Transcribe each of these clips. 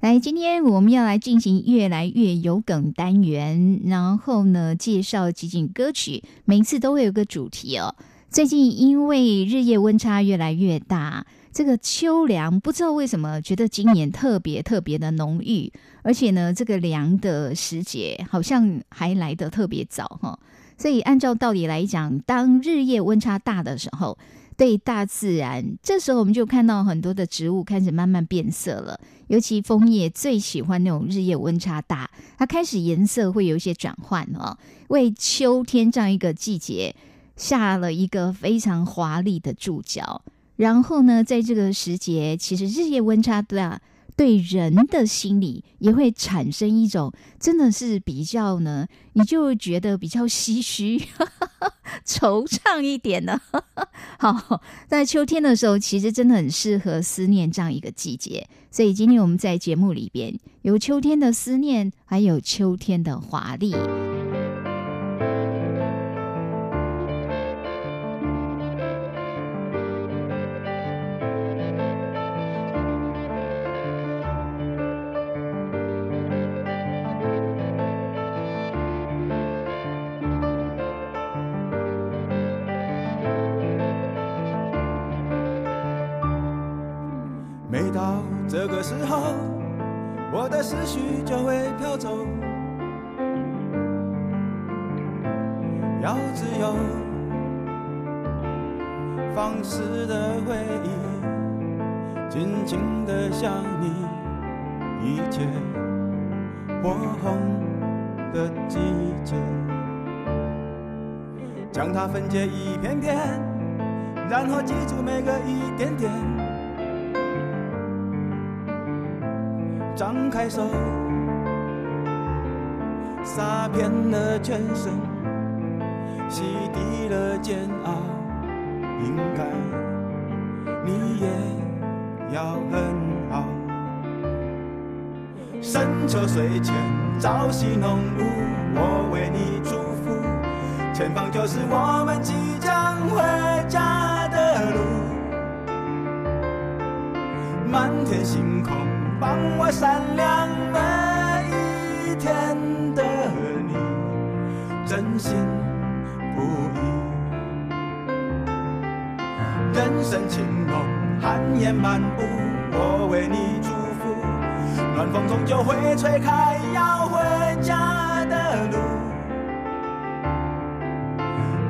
来，今天我们要来进行越来越有梗单元，然后呢，介绍几景歌曲，每次都会有个主题哦。最近因为日夜温差越来越大，这个秋凉不知道为什么觉得今年特别特别的浓郁，而且呢，这个凉的时节好像还来得特别早哈。所以按照道理来讲，当日夜温差大的时候，对大自然，这时候我们就看到很多的植物开始慢慢变色了，尤其枫叶最喜欢那种日夜温差大，它开始颜色会有一些转换哦，为秋天这样一个季节下了一个非常华丽的注脚。然后呢，在这个时节，其实日夜温差大。对人的心理也会产生一种，真的是比较呢，你就觉得比较唏嘘、惆怅一点的。好，在秋天的时候，其实真的很适合思念这样一个季节。所以今天我们在节目里边有秋天的思念，还有秋天的华丽。时候，我的思绪就会飘走，要自由，放肆的回忆，尽情的想你，一切火红的季节，将它分解一片片，然后记住每个一点点。张开手，洒遍了全身，洗涤了煎熬。应该你也要很好。深秋水前，朝夕浓雾，我为你祝福。前方就是我们即将回家的路。满天星空。帮我闪亮每一天的你，真心不移。人生情浓，寒烟漫步，我为你祝福。暖风终究会吹开要回家的路。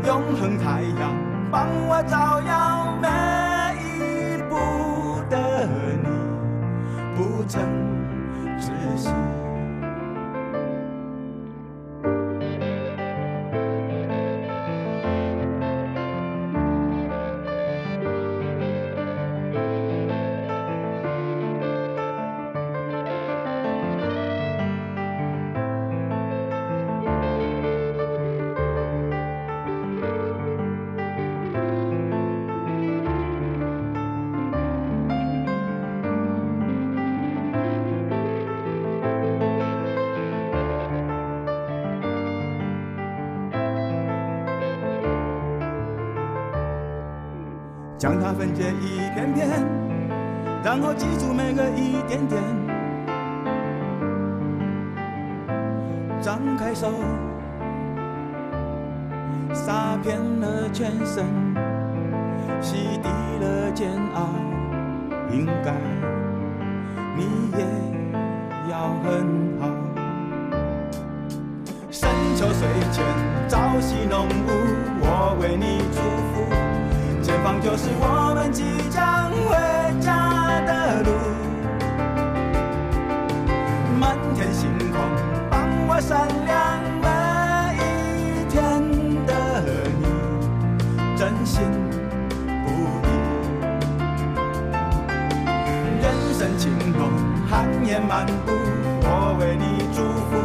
永恒太阳，帮我照耀每不曾窒息。将它分解一片片，然后记住每个一点点。张开手，洒遍了全身，洗涤了煎熬。应该你也要很好。深秋水前，朝夕浓就是我们即将回家的路，满天星空帮我闪亮每一天的你，真心不移。人生情浓，寒夜漫步，我为你祝福，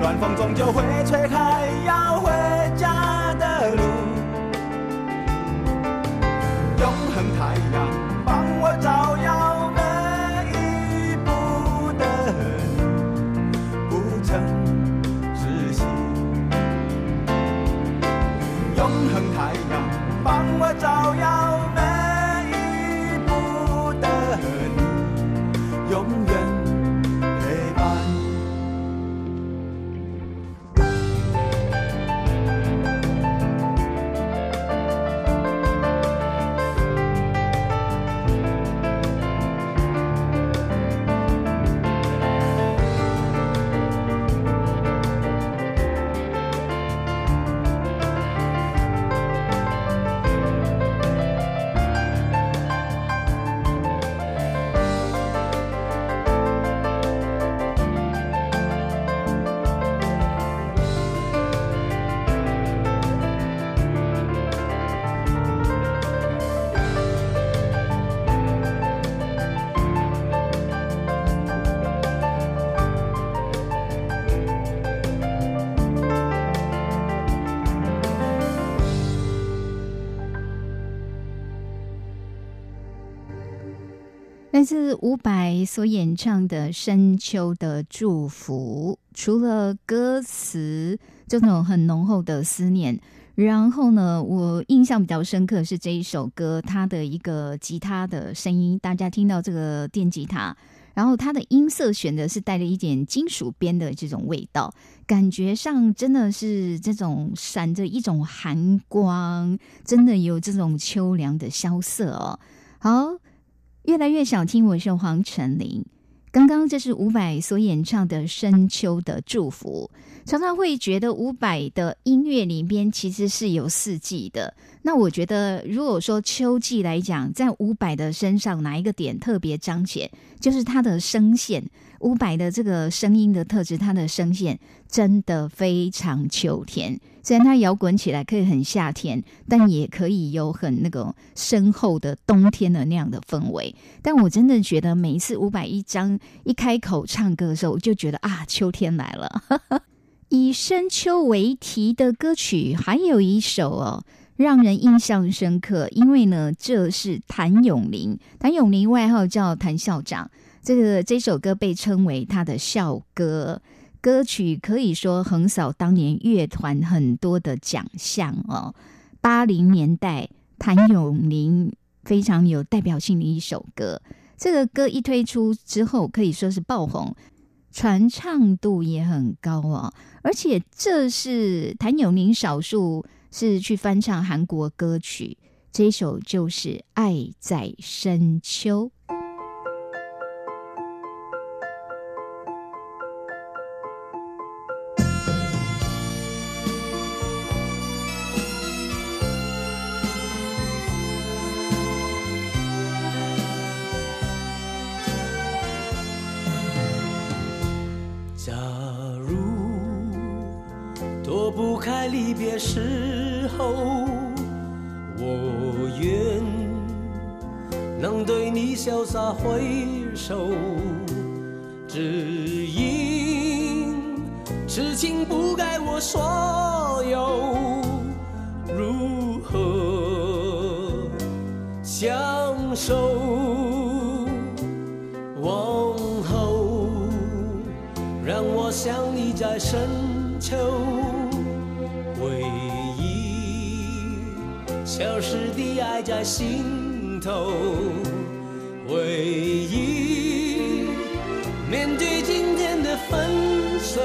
暖风终究会吹开自伍佰所演唱的《深秋的祝福》，除了歌词这种很浓厚的思念，然后呢，我印象比较深刻是这一首歌，它的一个吉他的声音，大家听到这个电吉他，然后它的音色选的是带了一点金属边的这种味道，感觉上真的是这种闪着一种寒光，真的有这种秋凉的萧瑟哦。好。越来越想听，我是黄晨林。刚刚这是伍佰所演唱的《深秋的祝福》，常常会觉得伍佰的音乐里边其实是有四季的。那我觉得，如果说秋季来讲，在伍佰的身上哪一个点特别彰显，就是他的声线。伍佰的这个声音的特质，他的声线真的非常秋天。虽然他摇滚起来可以很夏天，但也可以有很那个深厚的冬天的那样的氛围。但我真的觉得，每一次伍佰一张一开口唱歌的时候，我就觉得啊，秋天来了。以深秋为题的歌曲还有一首哦，让人印象深刻，因为呢，这是谭咏麟。谭咏麟外号叫谭校长。这个这首歌被称为他的校歌，歌曲可以说横扫当年乐团很多的奖项哦。八零年代谭咏麟非常有代表性的一首歌，这个歌一推出之后可以说是爆红，传唱度也很高哦。而且这是谭咏麟少数是去翻唱韩国歌曲，这首就是《爱在深秋》。离别时候，我愿能对你潇洒挥手，只因痴情不该我所有，如何相守？往后。让我想你在深秋，消失的爱在心头，回忆面对今天的分手，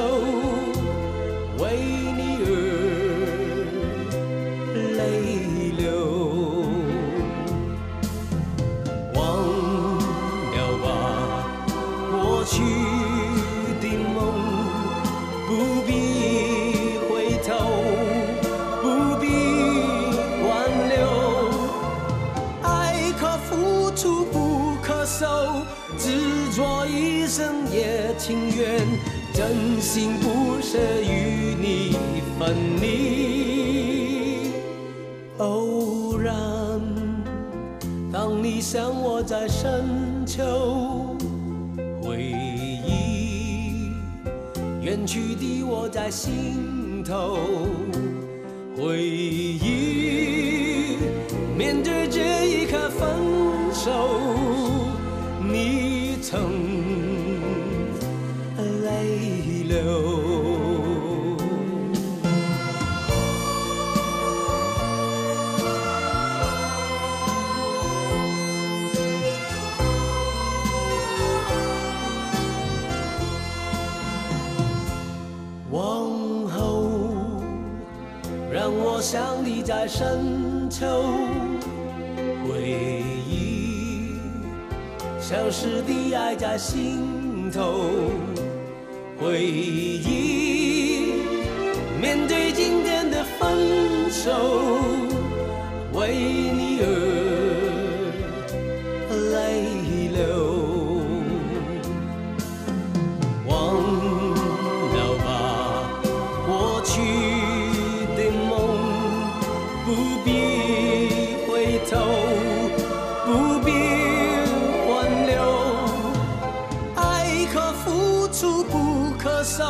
心头，深秋，回忆消失的爱在心头，回忆面对今天的分手，为你而付出不可收，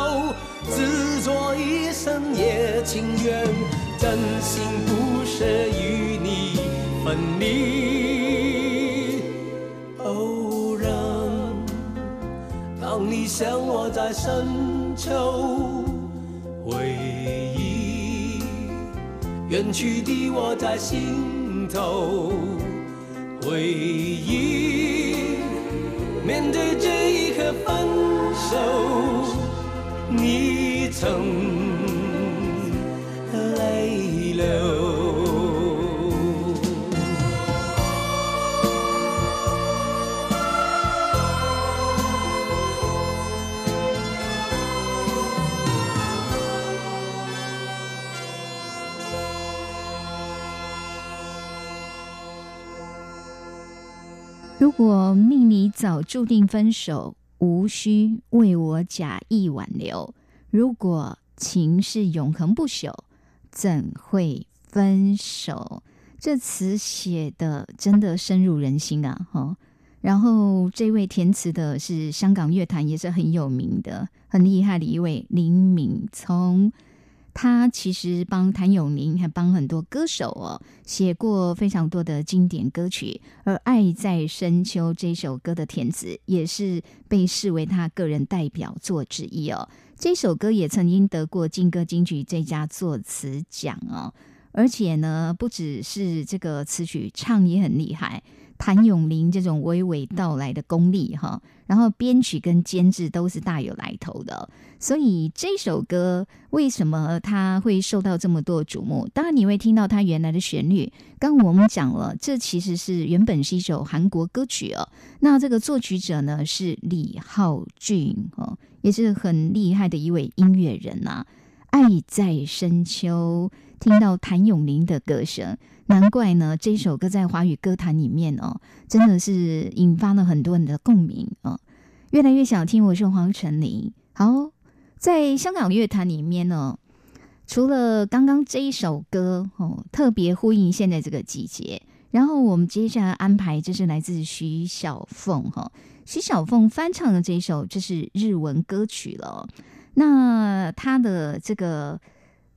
执着一生也情愿，真心不舍与你分离。偶然。当你想我在深秋，回忆远去的我在心头，回忆面对这一刻分手，你曾泪流。如果命里早注定分手，无需为我假意挽留；如果情是永恒不朽，怎会分手？这词写的真的深入人心啊！哈，然后这位填词的是香港乐坛也是很有名的、很厉害的一位林敏聪。他其实帮谭咏麟还帮很多歌手哦写过非常多的经典歌曲，而《爱在深秋》这首歌的填词也是被视为他个人代表作之一哦。这首歌也曾经得过金歌金曲最佳作词奖哦，而且呢，不只是这个词曲唱也很厉害。谭咏麟这种娓娓道来的功力哈，然后编曲跟监制都是大有来头的，所以这首歌为什么它会受到这么多瞩目？当然你会听到它原来的旋律。刚我们讲了，这其实是原本是一首韩国歌曲哦。那这个作曲者呢是李浩俊哦，也是很厉害的一位音乐人呐。爱在深秋，听到谭咏麟的歌声。难怪呢，这首歌在华语歌坛里面哦，真的是引发了很多人的共鸣哦。越来越想听，我是黄晨林。好，在香港乐坛里面呢，除了刚刚这一首歌哦，特别呼应现在这个季节，然后我们接下来安排就是来自徐小凤哈，徐小凤翻唱的这首就是日文歌曲了。那他的这个。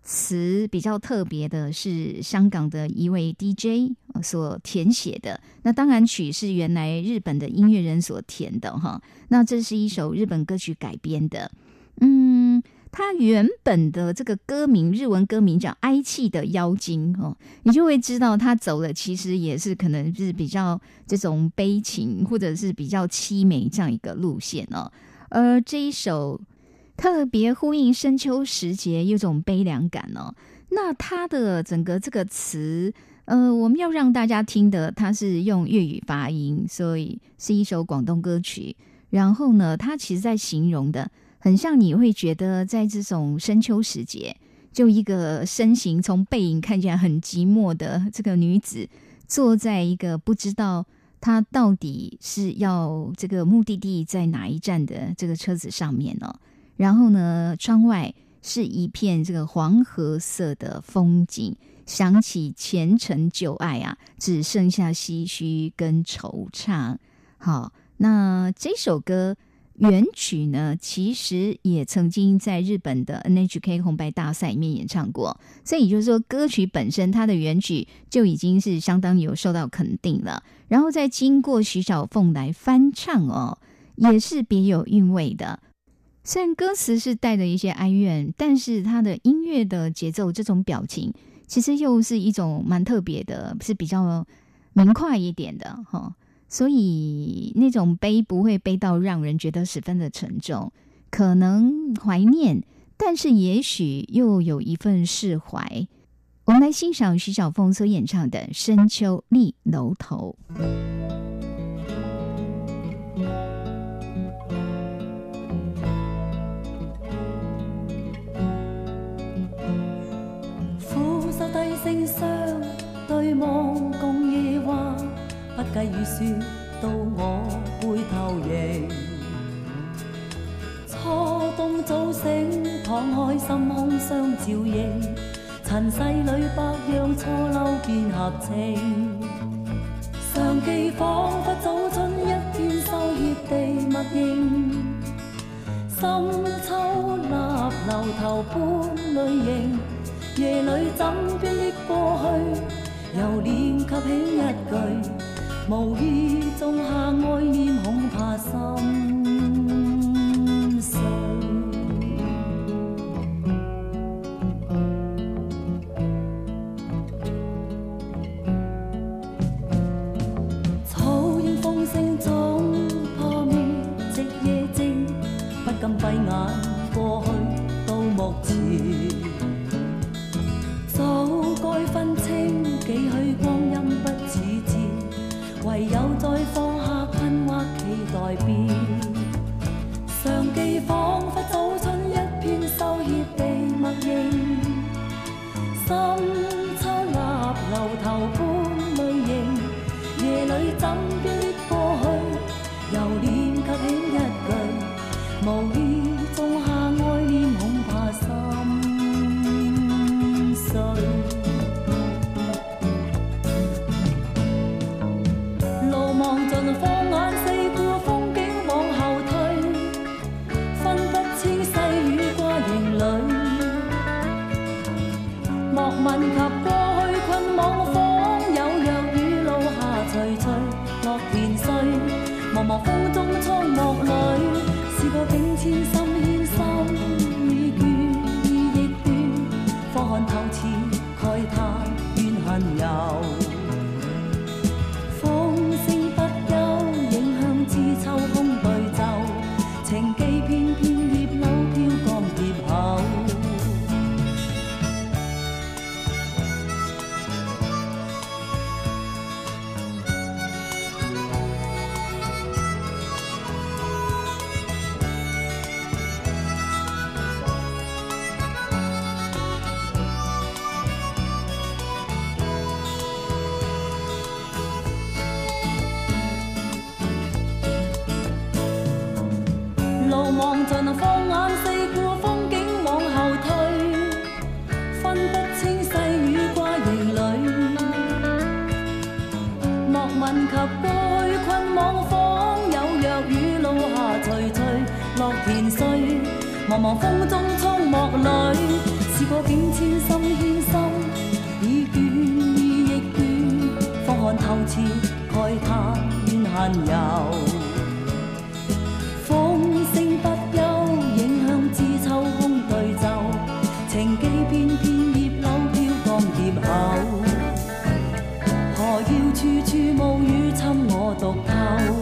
词比较特别的是香港的一位 DJ 所填写的，那当然曲是原来日本的音乐人所填的哈。那这是一首日本歌曲改编的，嗯，它原本的这个歌名日文歌名叫《哀泣的妖精》哦，你就会知道他走的其实也是可能是比较这种悲情或者是比较凄美这样一个路线哦。而这一首。特别呼应深秋时节，有种悲凉感哦。那它的整个这个词，呃，我们要让大家听的，它是用粤语发音，所以是一首广东歌曲。然后呢，它其实在形容的，很像你会觉得，在这种深秋时节，就一个身形从背影看起来很寂寞的这个女子，坐在一个不知道她到底是要这个目的地在哪一站的这个车子上面呢。然后呢，窗外是一片这个黄褐色的风景，想起前尘旧爱啊，只剩下唏嘘跟惆怅。好，那这首歌原曲呢，其实也曾经在日本的 NHK 红白大赛里面演唱过，所以就是说，歌曲本身它的原曲就已经是相当有受到肯定了。然后再经过徐小凤来翻唱哦，也是别有韵味的。虽然歌词是带着一些哀怨，但是它的音乐的节奏，这种表情，其实又是一种蛮特别的，是比较明快一点的哈。所以那种悲不会悲到让人觉得十分的沉重，可能怀念，但是也许又有一份释怀。我们来欣赏徐小凤所演唱的《深秋立楼头》。计雨雪到我背头迎，初冬早醒，敞开心胸相照应，尘世里百样错漏变合情，常记仿佛早春一片秀叶地默认，深秋立楼头般泪盈，夜里枕边忆过去，又念及起一句。无意种下爱念，恐怕心碎。草影风声总破灭，夕夜静，不禁闭眼过去到目前。下徐徐落田碎。茫茫風中蒼幕裏，試過境遷心牽心，已倦意亦倦，方看透徹慨嘆怨恨尤。風聲不休，影響知秋空對奏，情記片片葉柳飄江蝶口。何要處處無語侵我獨透？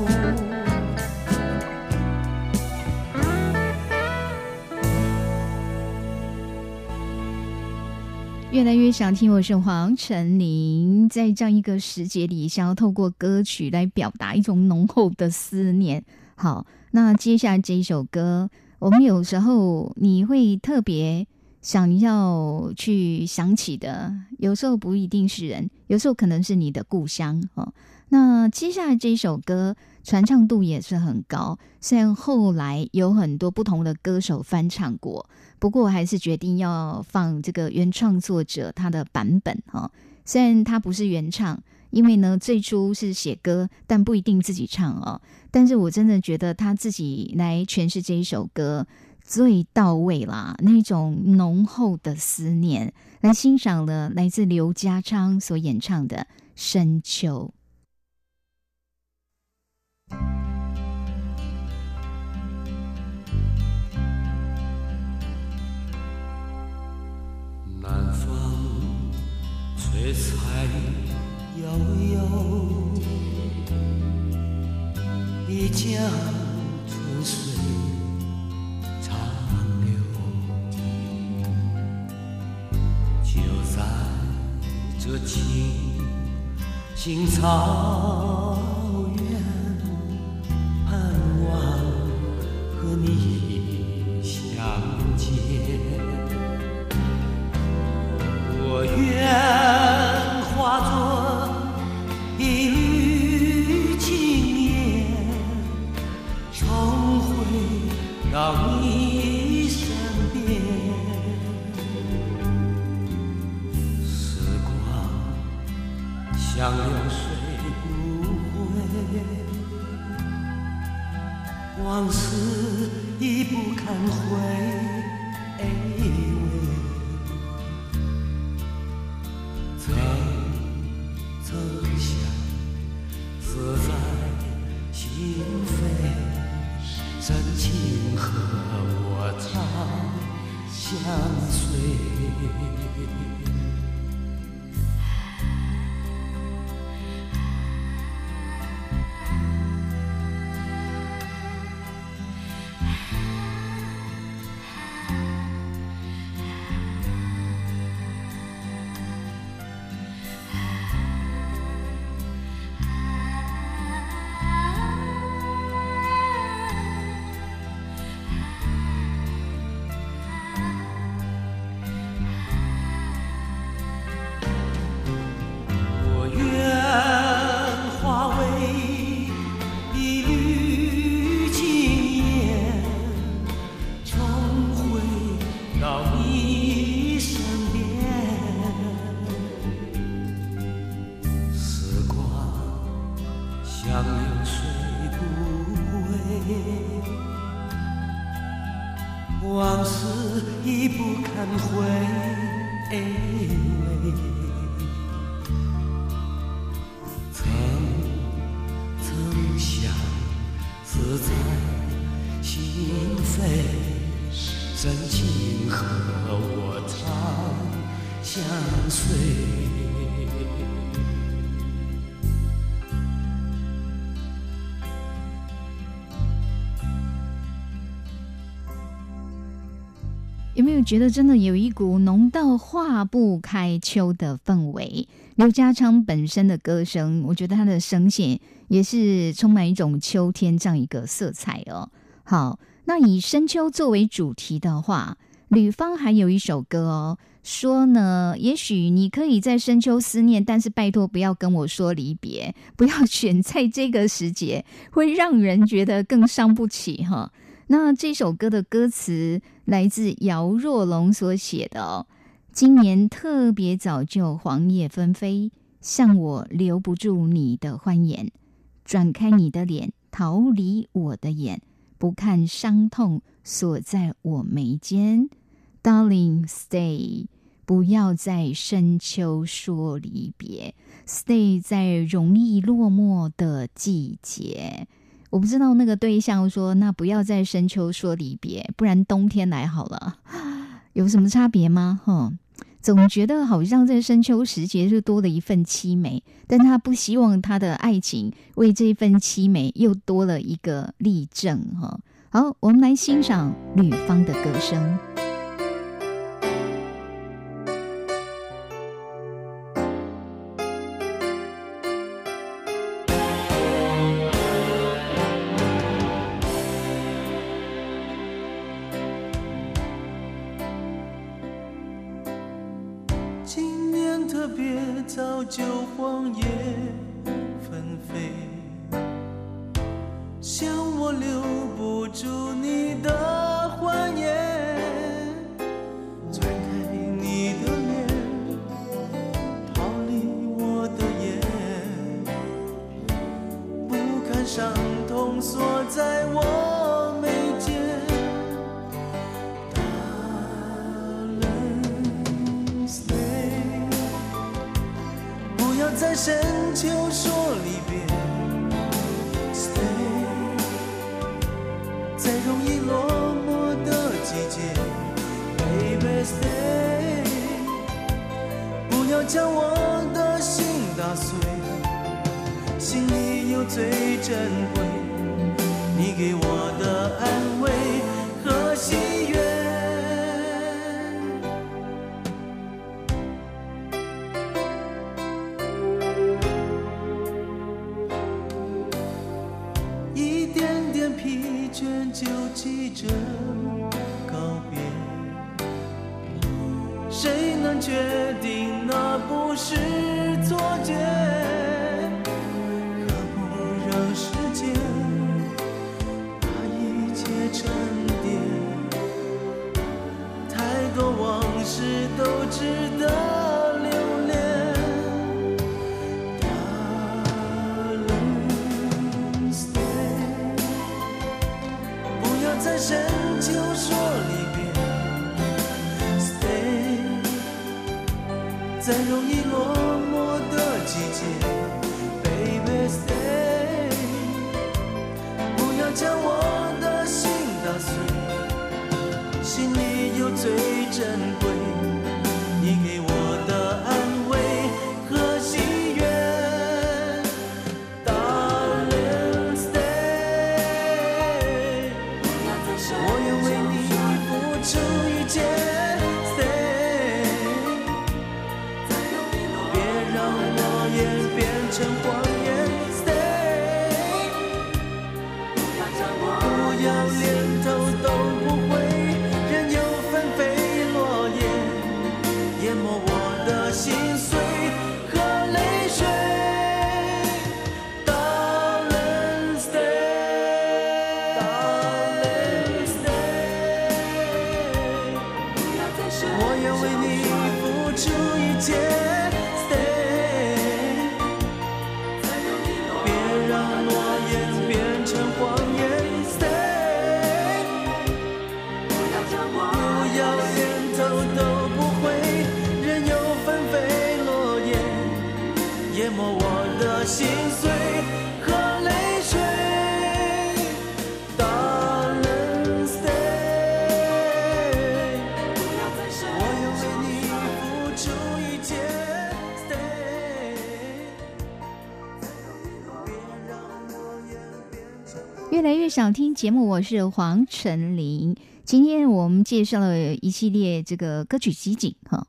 越来越想听，我是黄晨林，在这样一个时节里，想要透过歌曲来表达一种浓厚的思念。好，那接下来这一首歌，我们有时候你会特别想要去想起的，有时候不一定是人，有时候可能是你的故乡哦。那接下来这一首歌传唱度也是很高，虽然后来有很多不同的歌手翻唱过，不过我还是决定要放这个原创作者他的版本哈。虽然他不是原唱，因为呢，最初是写歌，但不一定自己唱哦。但是我真的觉得他自己来诠释这一首歌最到位啦，那种浓厚的思念，来欣赏了来自刘家昌所演唱的《深秋》。南方水彩悠悠，一江春水长流。就在这青青草往事已不堪回。往事已不堪回味。曾曾相思在心扉，真情和我长相随。没有觉得真的有一股浓到化不开秋的氛围？刘家昌本身的歌声，我觉得他的声线也是充满一种秋天这样一个色彩哦。好，那以深秋作为主题的话，吕方还有一首歌哦，说呢，也许你可以在深秋思念，但是拜托不要跟我说离别，不要选在这个时节，会让人觉得更伤不起哈。那这首歌的歌词来自姚若龙所写的哦。今年特别早就黄叶纷飞，像我留不住你的欢颜，转开你的脸，逃离我的眼，不看伤痛锁在我眉间。Darling, stay，不要在深秋说离别，stay 在容易落寞的季节。我不知道那个对象说，那不要在深秋说离别，不然冬天来好了，有什么差别吗？哈，总觉得好像在深秋时节就多了一份凄美，但他不希望他的爱情为这份凄美又多了一个例证。哈，好，我们来欣赏吕方的歌声。早就荒野。在深秋说离别。Stay，在容想听节目，我是黄晨林。今天我们介绍了一系列这个歌曲集锦哈，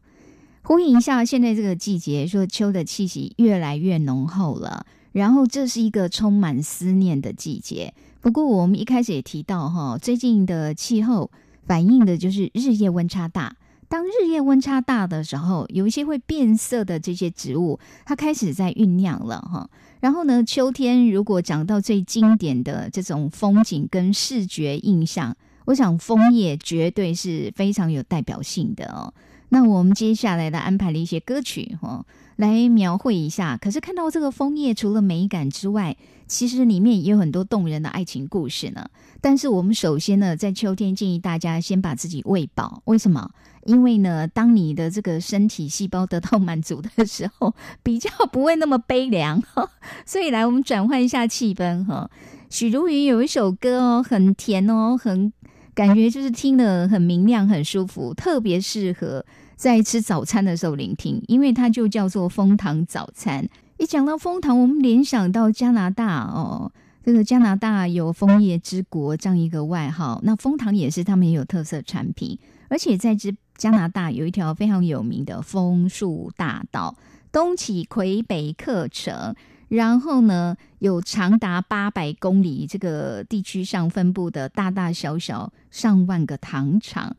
呼应一下现在这个季节，说秋的气息越来越浓厚了。然后这是一个充满思念的季节。不过我们一开始也提到哈，最近的气候反映的就是日夜温差大。当日夜温差大的时候，有一些会变色的这些植物，它开始在酝酿了哈。然后呢，秋天如果讲到最经典的这种风景跟视觉印象，我想枫叶绝对是非常有代表性的哦。那我们接下来的安排了一些歌曲哈，来描绘一下。可是看到这个枫叶，除了美感之外，其实里面也有很多动人的爱情故事呢。但是我们首先呢，在秋天建议大家先把自己喂饱。为什么？因为呢，当你的这个身体细胞得到满足的时候，比较不会那么悲凉。所以来，我们转换一下气氛哈。许茹芸有一首歌哦，很甜哦，很感觉就是听了很明亮、很舒服，特别适合在吃早餐的时候聆听，因为它就叫做枫糖早餐。一讲到枫糖，我们联想到加拿大哦。这个加拿大有“枫叶之国”这样一个外号，那枫糖也是他们也有特色产品，而且在这加拿大有一条非常有名的枫树大道，东起魁北克城，然后呢有长达八百公里这个地区上分布的大大小小上万个糖厂，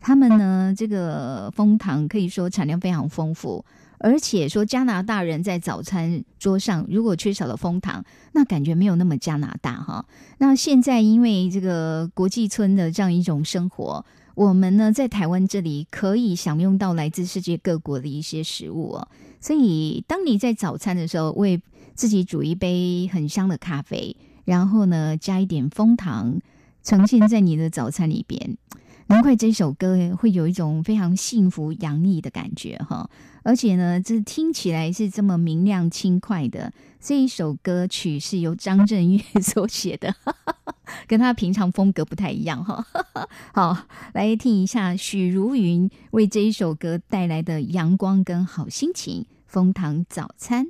他们呢这个枫糖可以说产量非常丰富。而且说加拿大人在早餐桌上如果缺少了枫糖，那感觉没有那么加拿大哈。那现在因为这个国际村的这样一种生活，我们呢在台湾这里可以享用到来自世界各国的一些食物哦。所以当你在早餐的时候为自己煮一杯很香的咖啡，然后呢加一点枫糖，呈现在你的早餐里边。难怪这首歌会有一种非常幸福洋溢的感觉哈。而且呢，这听起来是这么明亮轻快的。这一首歌曲是由张震岳所写的，跟他平常风格不太一样哈。好，来听一下许茹芸为这一首歌带来的阳光跟好心情，《蜂糖早餐》。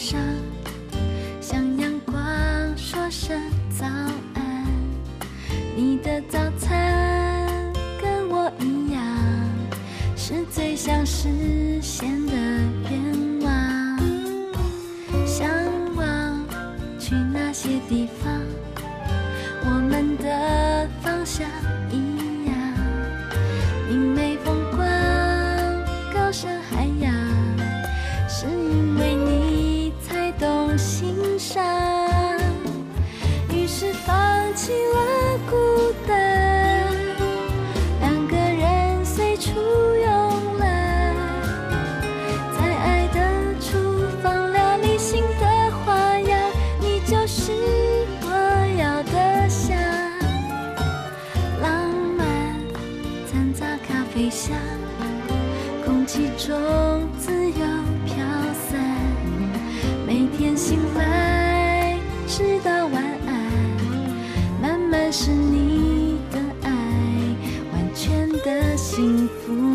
上向阳光说声早安。你的早餐跟我一样是最想实现的愿望。向往去那些地方我们的起了孤是你的爱完全的幸福。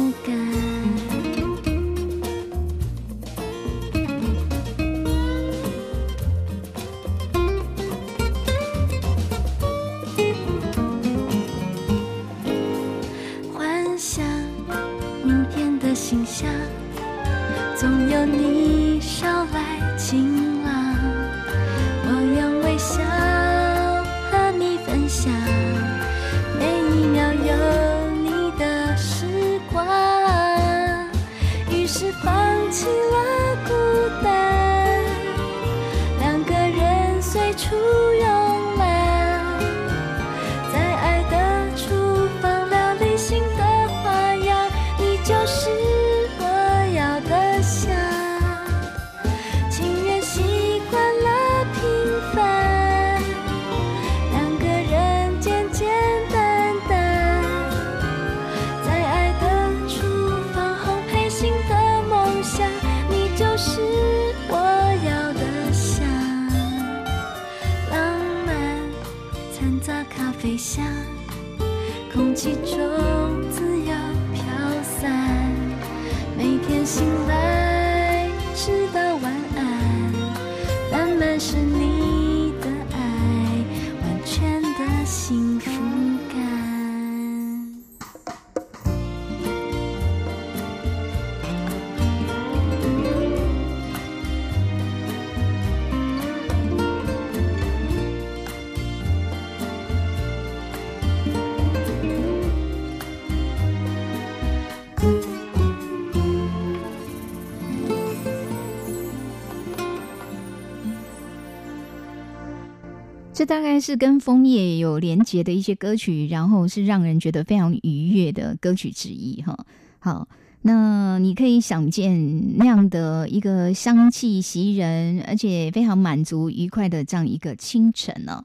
这大概是跟枫叶有连结的一些歌曲，然后是让人觉得非常愉悦的歌曲之一哈。好，那你可以想见那样的一个香气袭人，而且非常满足愉快的这样一个清晨呢。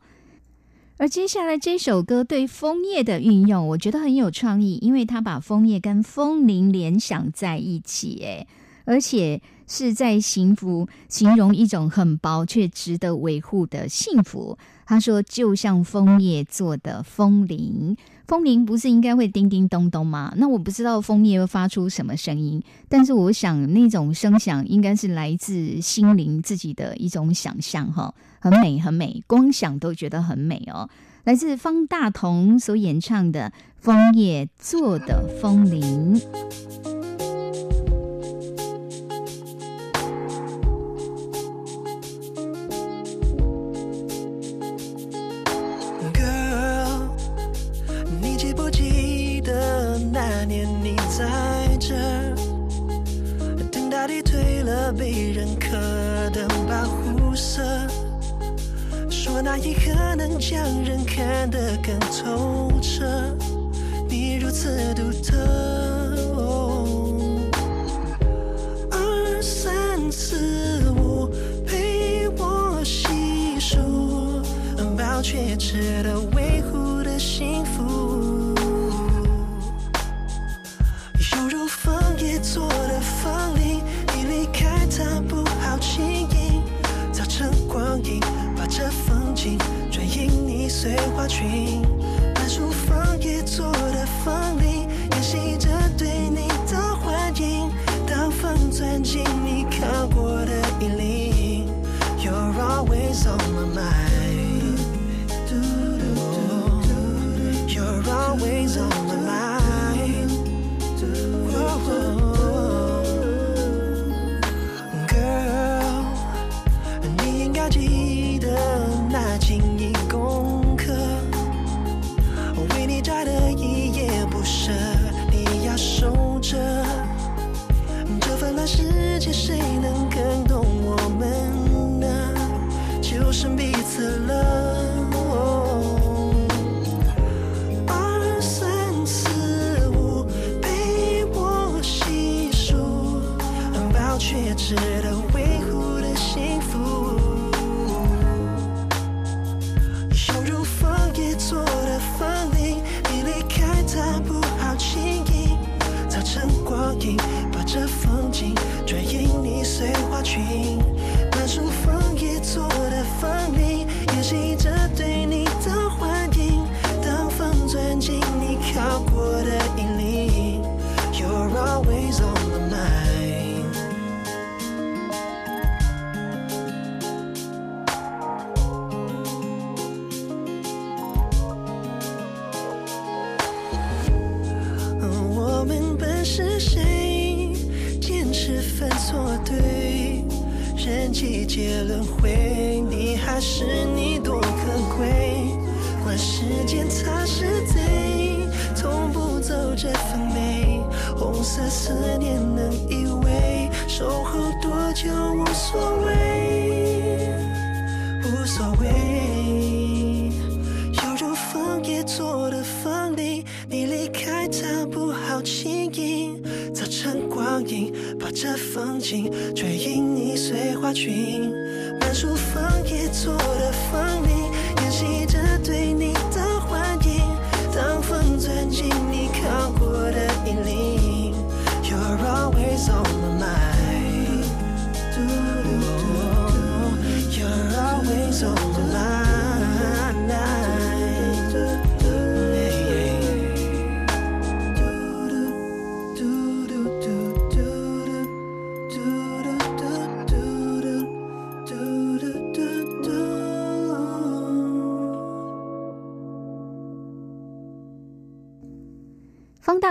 而接下来这首歌对枫叶的运用，我觉得很有创意，因为他把枫叶跟枫林联想在一起，哎，而且。是在幸福形容一种很薄却值得维护的幸福。他说：“就像枫叶做的风铃，风铃不是应该会叮叮咚咚吗？那我不知道枫叶会发出什么声音，但是我想那种声响应该是来自心灵自己的一种想象，哈，很美很美，光想都觉得很美哦。来自方大同所演唱的《枫叶做的风铃》。”念你在这，等大地褪了被认可的保护色，说那一刻能将人看得更透彻，你如此独特。二三四五，陪我细数，保全值得花裙。那束枫叶做的风红色思念能依偎，守候多久无所谓，无所谓。犹如枫叶做的风铃，你离开它不好轻易，早晨光影，把这风景转印你碎花裙。满树枫叶做的风铃，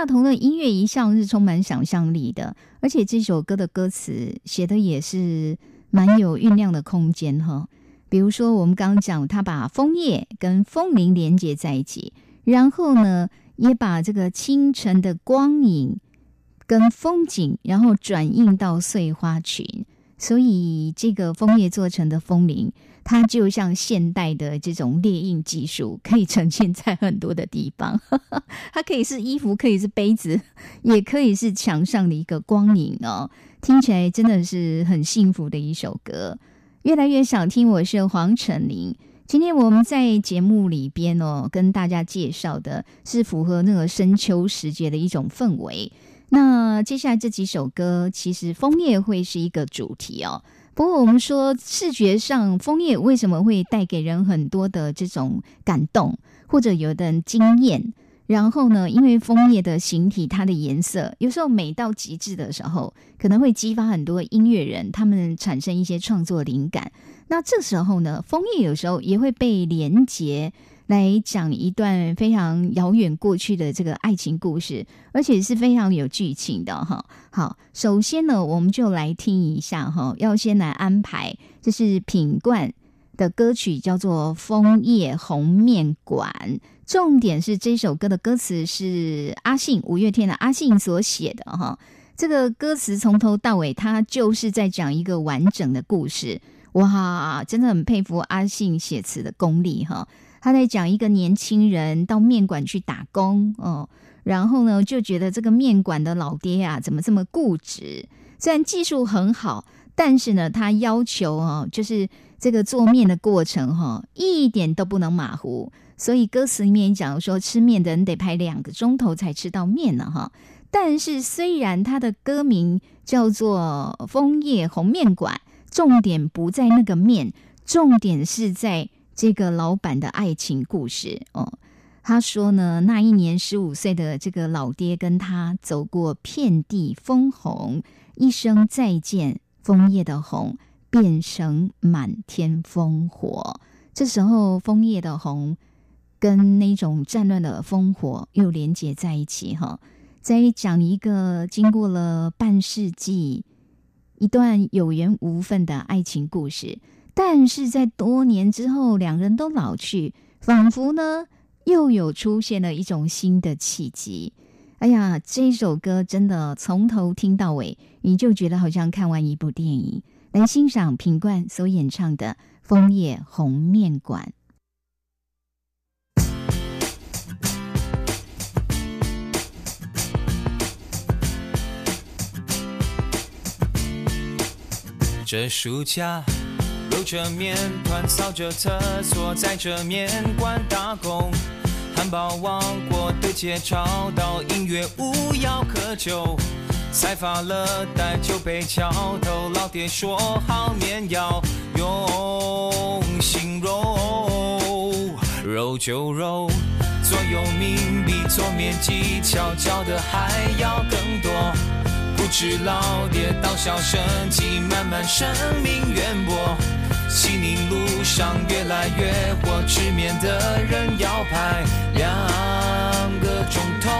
大同的音乐一向是充满想象力的，而且这首歌的歌词写的也是蛮有酝酿的空间哈。比如说，我们刚刚讲，他把枫叶跟风铃连接在一起，然后呢，也把这个清晨的光影跟风景，然后转印到碎花裙，所以这个枫叶做成的风铃，它就像现代的这种列印技术，可以呈现在很多的地方。它可以是衣服，可以是杯子，也可以是墙上的一个光影哦。听起来真的是很幸福的一首歌。越来越想听，我是黄晨林。今天我们在节目里边哦，跟大家介绍的是符合那个深秋时节的一种氛围。那接下来这几首歌，其实枫叶会是一个主题哦。不过我们说视觉上，枫叶为什么会带给人很多的这种感动，或者有的人惊艳？然后呢，因为枫叶的形体，它的颜色有时候美到极致的时候，可能会激发很多音乐人他们产生一些创作灵感。那这时候呢，枫叶有时候也会被连结来讲一段非常遥远过去的这个爱情故事，而且是非常有剧情的哈。好，首先呢，我们就来听一下哈，要先来安排，这是品冠的歌曲，叫做《枫叶红面馆》。重点是这首歌的歌词是阿信五月天的阿信所写的哈。这个歌词从头到尾，他就是在讲一个完整的故事。哇，真的很佩服阿信写词的功力哈！他在讲一个年轻人到面馆去打工哦，然后呢就觉得这个面馆的老爹啊怎么这么固执？虽然技术很好，但是呢他要求哦，就是这个做面的过程哈，一点都不能马虎。所以歌词里面讲说，吃面的人得排两个钟头才吃到面呢哈。但是虽然他的歌名叫做《枫叶红面馆》。重点不在那个面，重点是在这个老板的爱情故事哦。他说呢，那一年十五岁的这个老爹跟他走过遍地枫红，一声再见，枫叶的红变成满天烽火。这时候，枫叶的红跟那种战乱的烽火又连接在一起哈，在讲一个经过了半世纪。一段有缘无分的爱情故事，但是在多年之后，两人都老去，仿佛呢又有出现了一种新的契机。哎呀，这首歌真的从头听到尾，你就觉得好像看完一部电影。来欣赏品冠所演唱的《枫叶红面馆》。这暑假揉着面团，扫着厕所，在这面馆打工。汉堡王国的街潮，到音乐无药可救。才发了呆就被敲头，老爹说好面要用心揉，揉就揉。左右铭比做面技巧教的还要更多。不知老爹到小生，气，慢慢生命渊博。西宁路上越来越火，吃面的人要排两个钟头。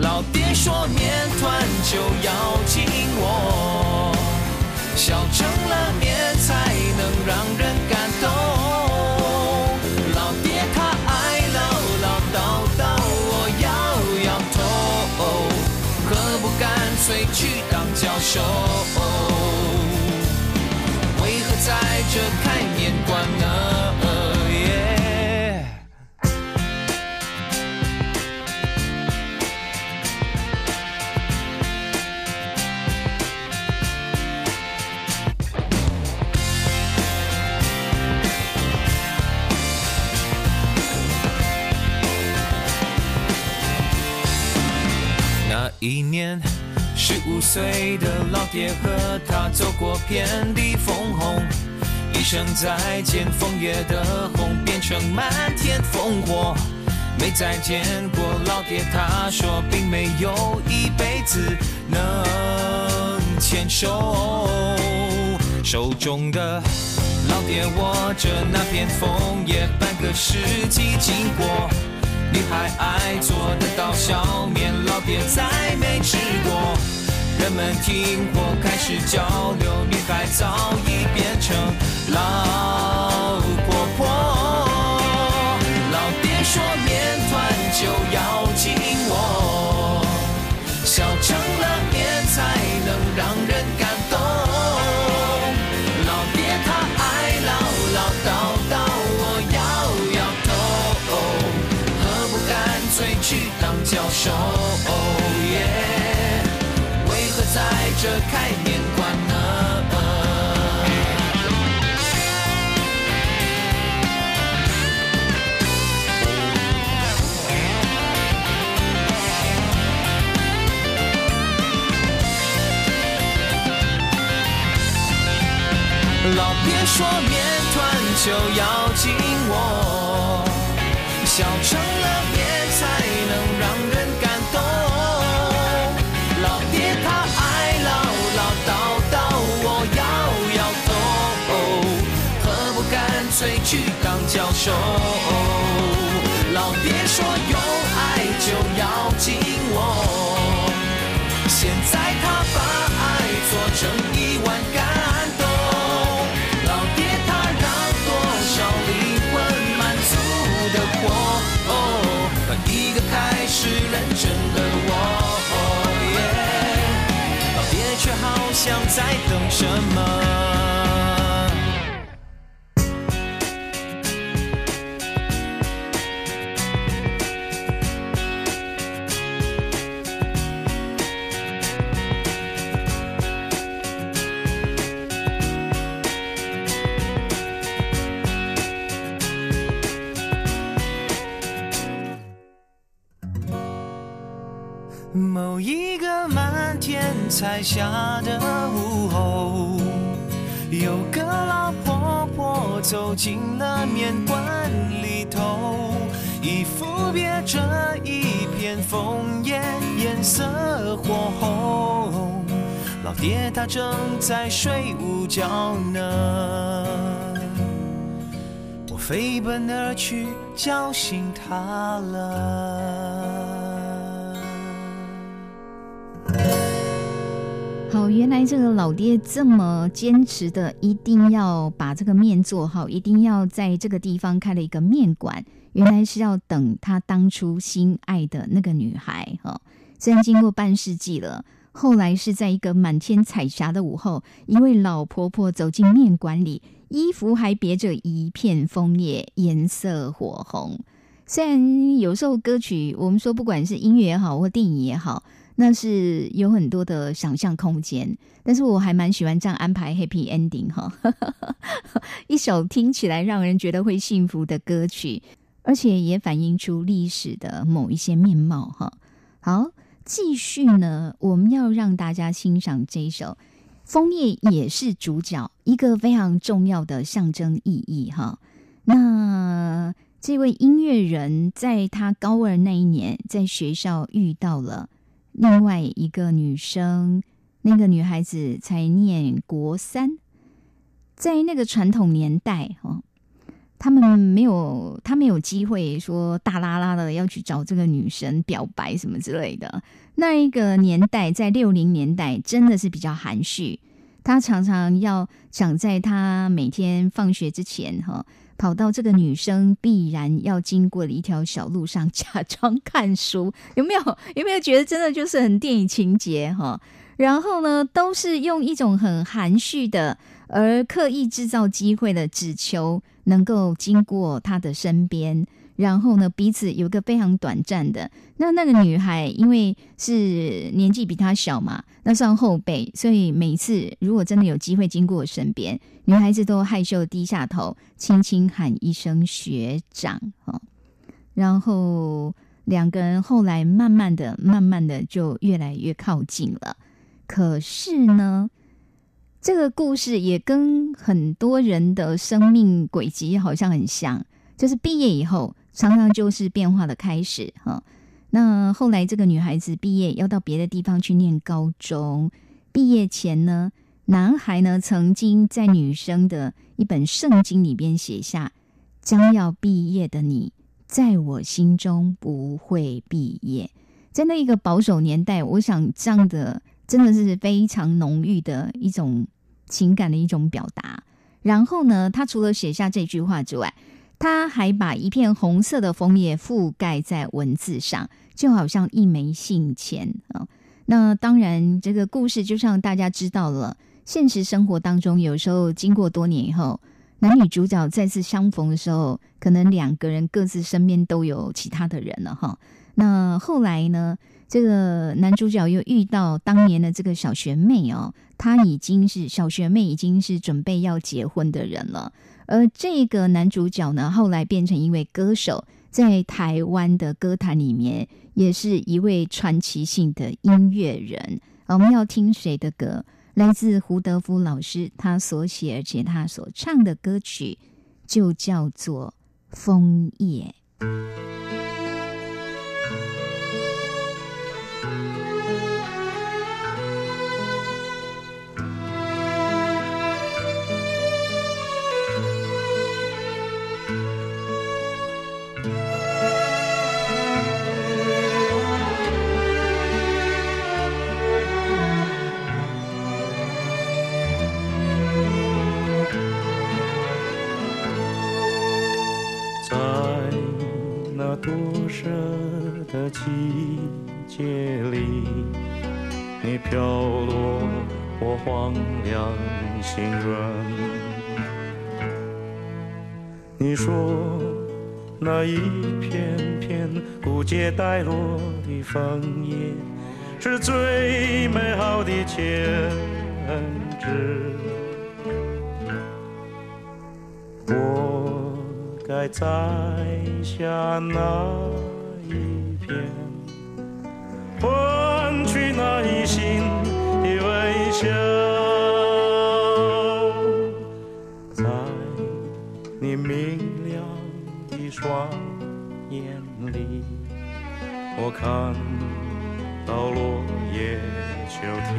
老爹说面团就要紧握，小成了面才能让人去当教授，为何在这开面馆呢？那一年。十五岁的老爹和他走过遍地枫红，一声再见，枫叶的红变成满天烽火。没再见过老爹，他说并没有一辈子能牵手。手中的老爹握着那片枫叶，半个世纪经过。女孩爱做的刀削面，老爹再没吃过。人们听过开始交流，女孩早已变成狼手，耶！为何？在这开面馆呢，老爹说面团就要紧握，小城手，老爹说有爱就要紧握，现在他把爱做成一碗感动，老爹他让多少灵魂满足的活，一个开始认真的我。老爹却好像在等什么？彩霞的午后，有个老婆婆走进了面馆里头，衣服别着一片枫叶，颜色火红。老爹他正在睡午觉呢，我飞奔而去叫醒他了。好，原来这个老爹这么坚持的，一定要把这个面做好，一定要在这个地方开了一个面馆。原来是要等他当初心爱的那个女孩哈。虽然经过半世纪了，后来是在一个满天彩霞的午后，一位老婆婆走进面馆里，衣服还别着一片枫叶，颜色火红。虽然有时候歌曲，我们说不管是音乐也好，或电影也好。那是有很多的想象空间，但是我还蛮喜欢这样安排 happy ending 哈，一首听起来让人觉得会幸福的歌曲，而且也反映出历史的某一些面貌哈。好，继续呢，我们要让大家欣赏这一首，枫叶也是主角，一个非常重要的象征意义哈。那这位音乐人在他高二那一年，在学校遇到了。另外一个女生，那个女孩子才念国三，在那个传统年代，哈，他们没有，他没有机会说大拉拉的要去找这个女生表白什么之类的。那一个年代，在六零年代，真的是比较含蓄。他常常要想在他每天放学之前，哈。跑到这个女生必然要经过的一条小路上，假装看书，有没有？有没有觉得真的就是很电影情节哈？然后呢，都是用一种很含蓄的，而刻意制造机会的，只求能够经过她的身边。然后呢，彼此有个非常短暂的。那那个女孩因为是年纪比他小嘛，那算后辈，所以每次如果真的有机会经过我身边，女孩子都害羞低下头，轻轻喊一声学长哦。然后两个人后来慢慢的、慢慢的就越来越靠近了。可是呢，这个故事也跟很多人的生命轨迹好像很像，就是毕业以后。常常就是变化的开始哈。那后来这个女孩子毕业要到别的地方去念高中，毕业前呢，男孩呢曾经在女生的一本圣经里边写下：“将要毕业的你，在我心中不会毕业。”在那一个保守年代，我想这样的真的是非常浓郁的一种情感的一种表达。然后呢，他除了写下这句话之外，他还把一片红色的枫叶覆盖在文字上，就好像一枚信签啊。那当然，这个故事就像大家知道了，现实生活当中，有时候经过多年以后，男女主角再次相逢的时候，可能两个人各自身边都有其他的人了哈。那后来呢，这个男主角又遇到当年的这个小学妹哦，她已经是小学妹，已经是准备要结婚的人了。而这个男主角呢，后来变成一位歌手，在台湾的歌坛里面，也是一位传奇性的音乐人。我们要听谁的歌？来自胡德夫老师他所写而且他所唱的歌曲，就叫做《枫叶》。季节里，你飘落我荒凉心软。你说那一片片枯竭带落的枫叶是最美好的牵纸，我该摘下那一片，换取那一心的微笑，在你明亮的双眼里，我看到落叶秋天，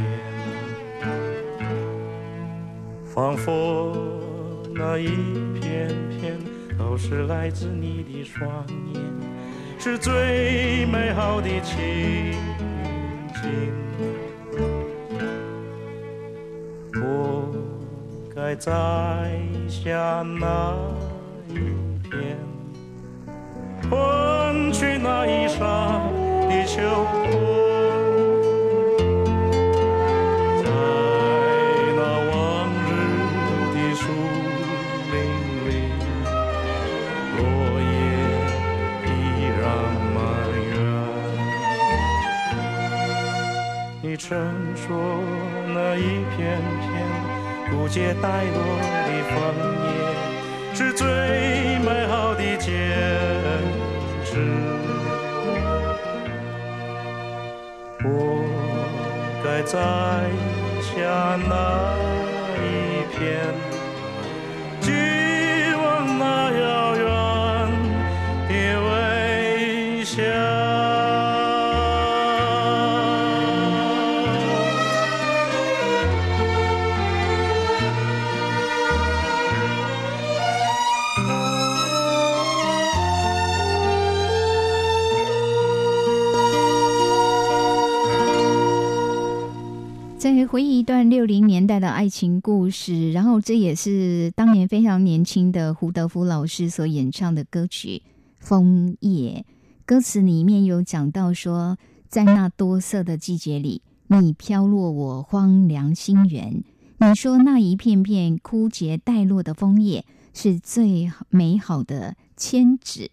仿佛那一片片都是来自你的双眼，是最美好的情景。我该摘下那一片，换取那一刹的秋风。伸。说那一片片不解带落的枫叶是最美好的坚持。我该摘下那一片，回忆一段六零年代的爱情故事，然后这也是当年非常年轻的胡德夫老师所演唱的歌曲《枫叶》。歌词里面有讲到说，在那多色的季节里，你飘落我荒凉心园。你说那一片片枯竭带落的枫叶是最美好的千纸，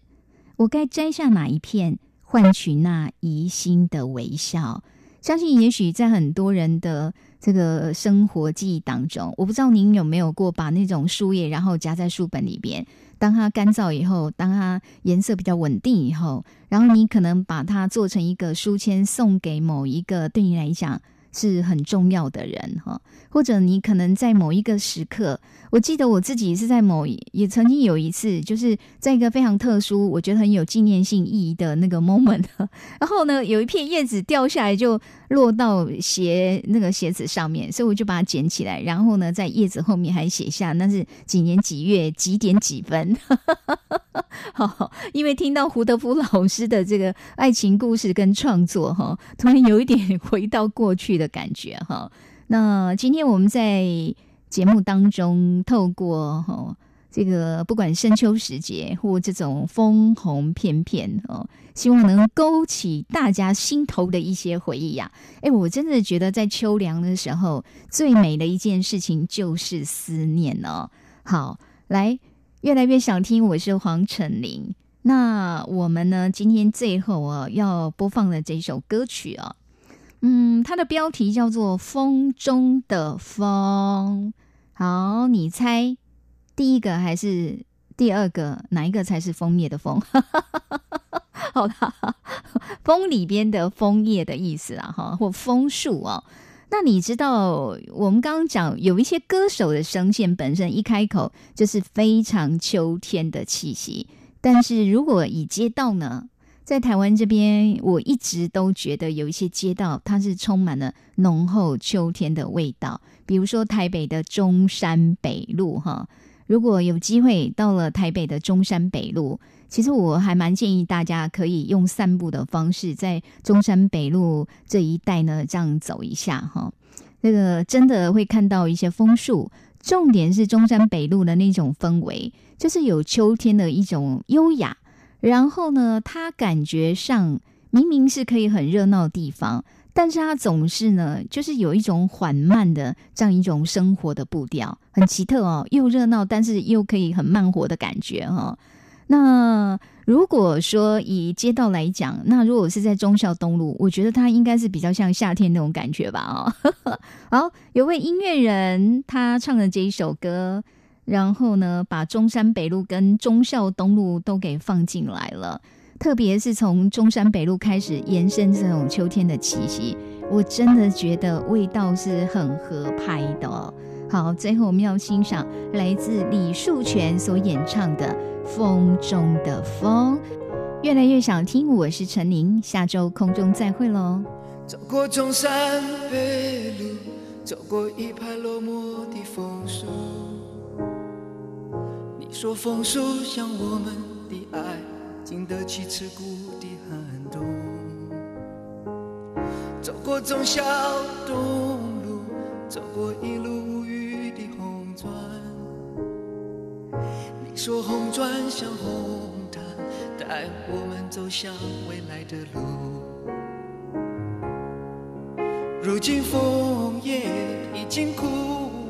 我该摘下哪一片，换取那疑心的微笑？相信也许在很多人的这个生活记忆当中，我不知道您有没有过把那种树叶然后夹在书本里边，当它干燥以后，当它颜色比较稳定以后，然后你可能把它做成一个书签送给某一个对你来讲是很重要的人哈，或者你可能在某一个时刻，我记得我自己是在某也曾经有一次，就是在一个非常特殊，我觉得很有纪念性意义的那个 moment，然后呢，有一片叶子掉下来就落到鞋那个鞋子上面，所以我就把它捡起来，然后呢，在叶子后面还写下那是几年几月几点几分。好，因为听到胡德夫老师的这个爱情故事跟创作哈，突然有一点回到过去的感觉哈。那今天我们在节目当中透过哈。这个不管深秋时节或这种枫红片片哦，希望能勾起大家心头的一些回忆呀、哎，我真的觉得在秋凉的时候，最美的一件事情就是思念哦。好，来，越来越想听，我是黄晨林。那我们呢？今天最后啊，要播放的这首歌曲啊，嗯，它的标题叫做《风中的风》。好，你猜？第一个还是第二个，哪一个才是枫叶的枫？好啦，风里边的枫叶的意思啦，哈，或枫树哦。那你知道，我们刚刚讲有一些歌手的声线本身一开口就是非常秋天的气息，但是如果以街道呢，在台湾这边，我一直都觉得有一些街道它是充满了浓厚秋天的味道，比如说台北的中山北路，哈。如果有机会到了台北的中山北路，其实我还蛮建议大家可以用散步的方式，在中山北路这一带呢，这样走一下哈。那个真的会看到一些枫树，重点是中山北路的那种氛围，就是有秋天的一种优雅。然后呢，他感觉上明明是可以很热闹的地方，但是他总是呢，就是有一种缓慢的这样一种生活的步调，很奇特哦，又热闹，但是又可以很慢活的感觉哈。那如果说以街道来讲，那如果是在忠孝东路，我觉得它应该是比较像夏天那种感觉吧哦。好，有位音乐人他唱的这一首歌，然后呢，把中山北路跟忠孝东路都给放进来了。特别是从中山北路开始延伸这种秋天的气息，我真的觉得味道是很合拍的。好，最后我们要欣赏来自李树全所演唱的《风中的风》，越来越想听。我是陈宁，下周空中再会喽。走过中山北路，走过一排落寞的枫树，你说枫树像我们的爱。经得起刺骨的寒冬，走过忠孝东路，走过一路无语的红砖。你说红砖像红毯，带我们走向未来的路。如今枫叶已经枯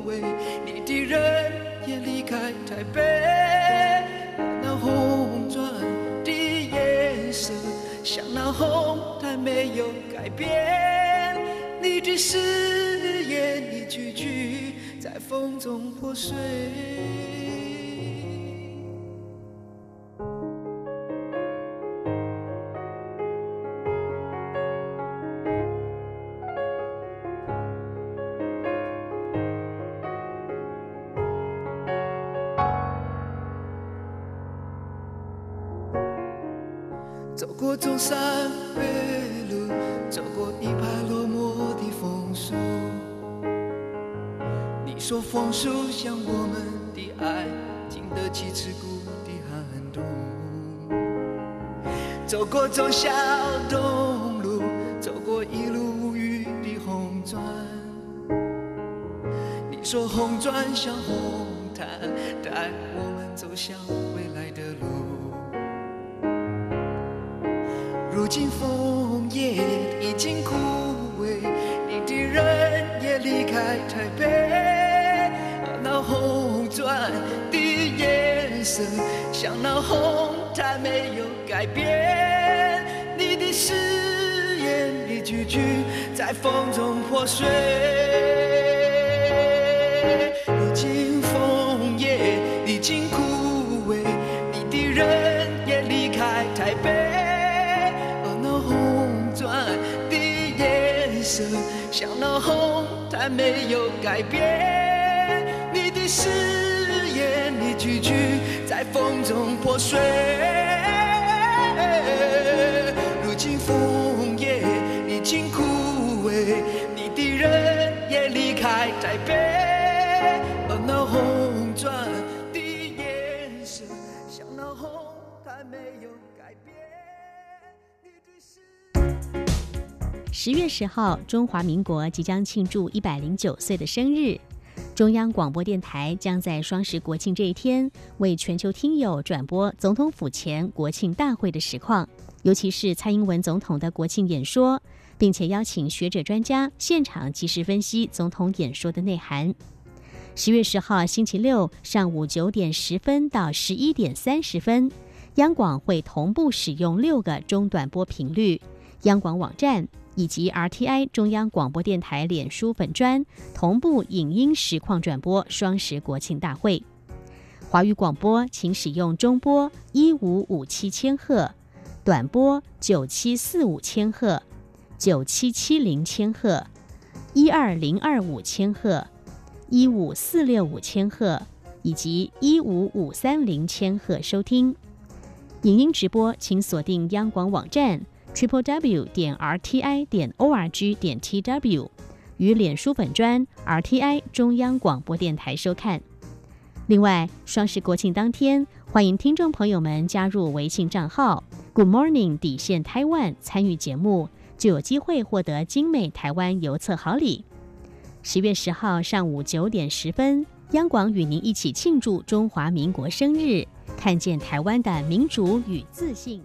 萎，你的人也离开台北，那红砖。像那红毯没有改变，你的誓言一句句在风中破碎。过忠孝东路，走过一路无语的红砖。你说红砖像红毯，带我们走向未来的路。如今枫叶已经枯萎，你的人也离开台北。那红砖的颜色像那红毯没有改变，在风中破碎。如今枫叶已经枯萎，你的人也离开台北。而那红砖的颜色像那红毯没有改变，你的誓言一句句在风中破碎。如今枫叶已经枯台北，而那红砖的颜色像那红毯没有改变。十月十号，中华民国即将庆祝一百零九岁的生日。中央广播电台将在双十国庆这一天，为全球听友转播总统府前国庆大会的实况，尤其是蔡英文总统的国庆演说，并且邀请学者专家现场及时分析总统演说的内涵。十月十号星期六上午九点十分到十一点三十分，央广会同步使用六个中短波频率，央广网站。以及 RTI 中央广播电台脸书粉专同步影音实况转播双十国庆大会。华语广播请使用中波一五五七千赫，短波九七四五千赫、九七七零千赫、一二零二五千赫、一五四六五千赫以及一五五三零千赫收听。影音直播请锁定央广网站。triple w 点 r t i 点 o r g 点 t w 与脸书粉专 r t i 中央广播电台收看。另外，双十国庆当天，欢迎听众朋友们加入微信账号 Good Morning 底线 Taiwan 参与节目，就有机会获得精美台湾邮册好礼。十月十号上午九点十分，央广与您一起庆祝中华民国生日，看见台湾的民主与自信。